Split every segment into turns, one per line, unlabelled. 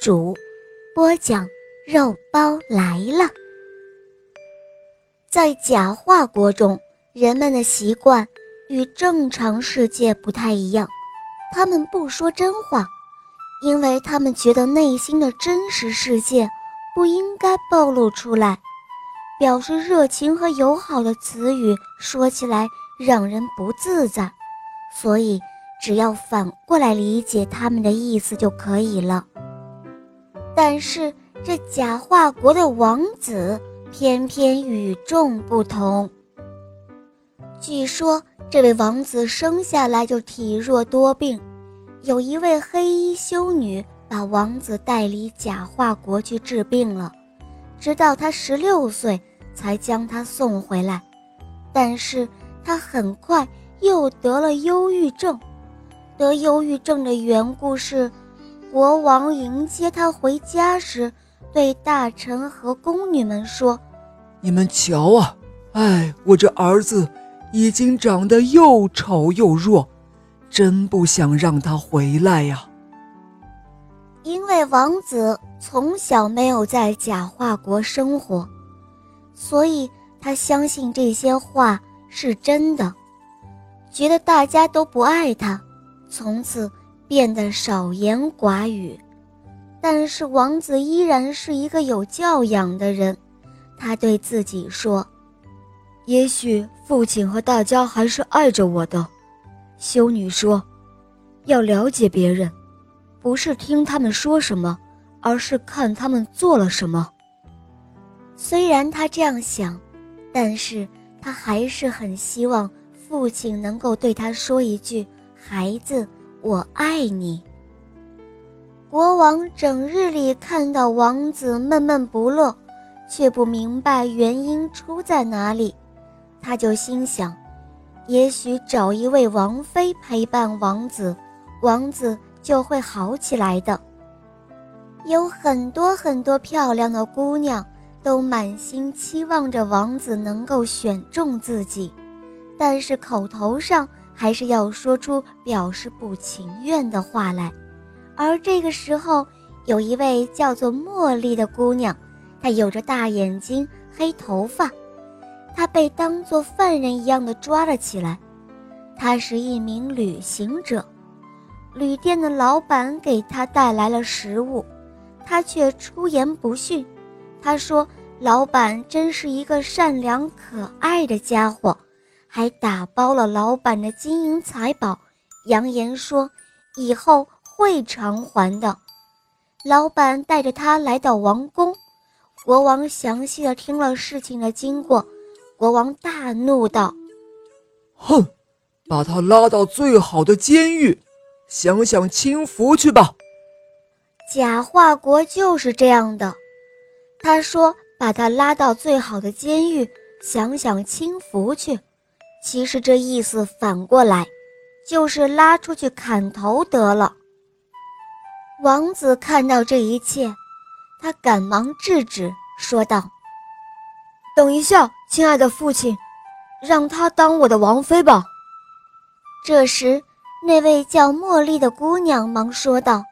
主，播讲肉包来了。在假话国中，人们的习惯与正常世界不太一样，他们不说真话，因为他们觉得内心的真实世界不应该暴露出来。表示热情和友好的词语说起来让人不自在，所以。只要反过来理解他们的意思就可以了。但是这假话国的王子偏偏与众不同。据说这位王子生下来就体弱多病，有一位黑衣修女把王子带离假话国去治病了，直到他十六岁才将他送回来。但是他很快又得了忧郁症。得忧郁症的缘故是，国王迎接他回家时，对大臣和宫女们说：“
你们瞧啊，哎，我这儿子已经长得又丑又弱，真不想让他回来呀。”
因为王子从小没有在假话国生活，所以他相信这些话是真的，觉得大家都不爱他。从此变得少言寡语，但是王子依然是一个有教养的人。他对自己说：“
也许父亲和大家还是爱着我的。”修女说：“要了解别人，不是听他们说什么，而是看他们做了什么。”
虽然他这样想，但是他还是很希望父亲能够对他说一句。孩子，我爱你。国王整日里看到王子闷闷不乐，却不明白原因出在哪里，他就心想：也许找一位王妃陪伴王子，王子就会好起来的。有很多很多漂亮的姑娘都满心期望着王子能够选中自己，但是口头上。还是要说出表示不情愿的话来，而这个时候，有一位叫做茉莉的姑娘，她有着大眼睛、黑头发，她被当作犯人一样的抓了起来。她是一名旅行者，旅店的老板给她带来了食物，她却出言不逊。她说：“老板真是一个善良可爱的家伙。”还打包了老板的金银财宝，扬言说以后会偿还的。老板带着他来到王宫，国王详细的听了事情的经过，国王大怒道：“
哼，把他拉到最好的监狱，享享清福去吧。”
假话国就是这样的，他说把他拉到最好的监狱，享享清福去。其实这意思反过来，就是拉出去砍头得了。王子看到这一切，他赶忙制止，说道：“
等一下，亲爱的父亲，让他当我的王妃吧。”
这时，那位叫茉莉的姑娘忙说道：“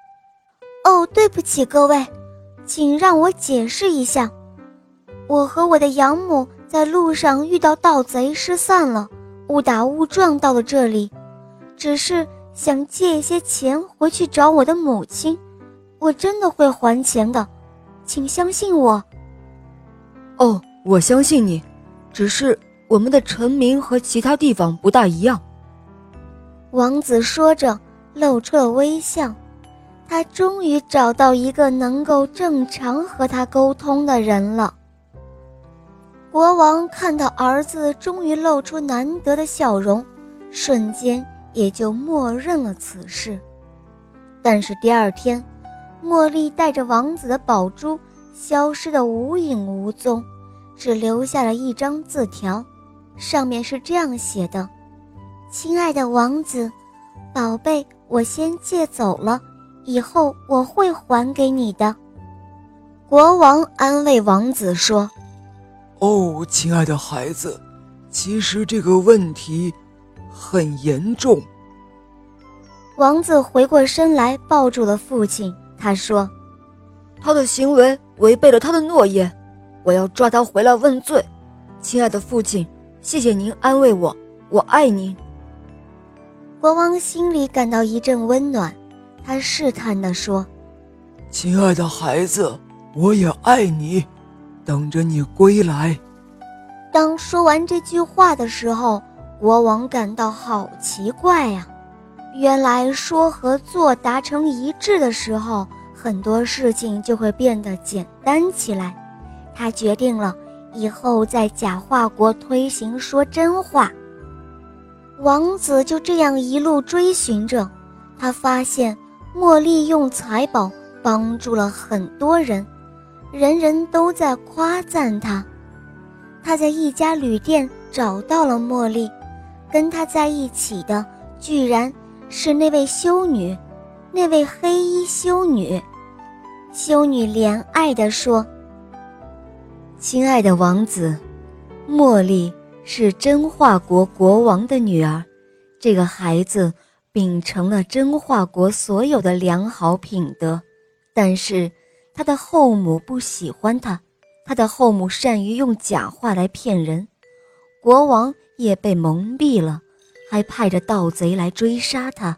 哦，对不起各位，请让我解释一下，我和我的养母在路上遇到盗贼，失散了。”误打误撞到了这里，只是想借一些钱回去找我的母亲。我真的会还钱的，请相信我。
哦，我相信你，只是我们的臣民和其他地方不大一样。
王子说着，露出了微笑。他终于找到一个能够正常和他沟通的人了。国王看到儿子终于露出难得的笑容，瞬间也就默认了此事。但是第二天，茉莉带着王子的宝珠消失得无影无踪，只留下了一张字条，上面是这样写的：“亲爱的王子，宝贝，我先借走了，以后我会还给你的。”国王安慰王子说：“
哦，亲爱的孩子，其实这个问题很严重。”
王子回过身来，抱住了父亲。他说：“
他的行为违背了他的诺言，我要抓他回来问罪。”亲爱的父亲，谢谢您安慰我，我爱您。
国王心里感到一阵温暖，他试探地说：“
亲爱的孩子，我也爱你，等着你归来。”
当说完这句话的时候，国王感到好奇怪呀。原来说和做达成一致的时候，很多事情就会变得简单起来。他决定了以后在假话国推行说真话。王子就这样一路追寻着，他发现茉莉用财宝帮助了很多人，人人都在夸赞他。他在一家旅店找到了茉莉，跟他在一起的居然。是那位修女，那位黑衣修女。修女怜爱地说：“
亲爱的王子，茉莉是真化国国王的女儿。这个孩子秉承了真化国所有的良好品德，但是他的后母不喜欢他，他的后母善于用假话来骗人，国王也被蒙蔽了。”还派着盗贼来追杀他。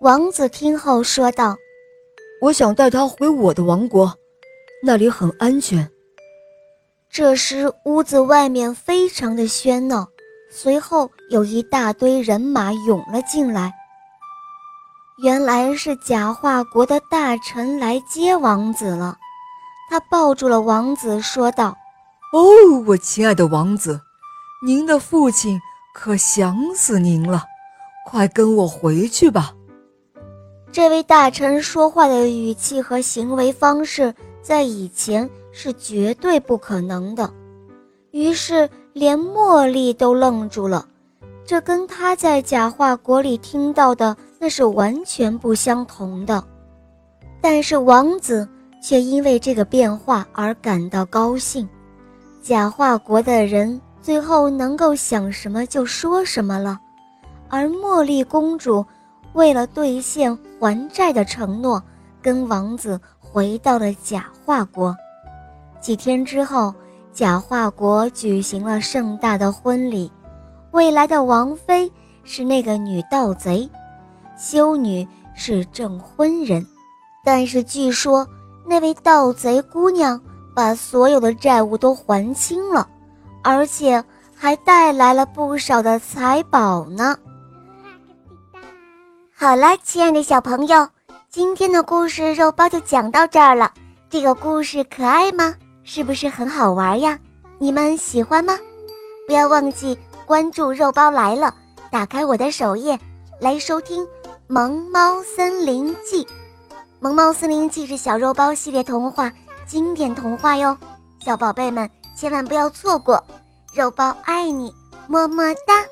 王子听后说道：“
我想带他回我的王国，那里很安全。”
这时，屋子外面非常的喧闹，随后有一大堆人马涌了进来。原来是假化国的大臣来接王子了。他抱住了王子，说道：“
哦，我亲爱的王子，您的父亲。”可想死您了，快跟我回去吧。
这位大臣说话的语气和行为方式，在以前是绝对不可能的。于是，连茉莉都愣住了，这跟他在假话国里听到的那是完全不相同的。但是，王子却因为这个变化而感到高兴。假话国的人。最后能够想什么就说什么了，而茉莉公主为了兑现还债的承诺，跟王子回到了假化国。几天之后，假化国举行了盛大的婚礼，未来的王妃是那个女盗贼，修女是证婚人。但是据说那位盗贼姑娘把所有的债务都还清了。而且还带来了不少的财宝呢。好啦，亲爱的小朋友，今天的故事肉包就讲到这儿了。这个故事可爱吗？是不是很好玩呀？你们喜欢吗？不要忘记关注肉包来了，打开我的首页来收听《萌猫森林记》。《萌猫森林记》是小肉包系列童话经典童话哟，小宝贝们。千万不要错过，肉包爱你，么么哒。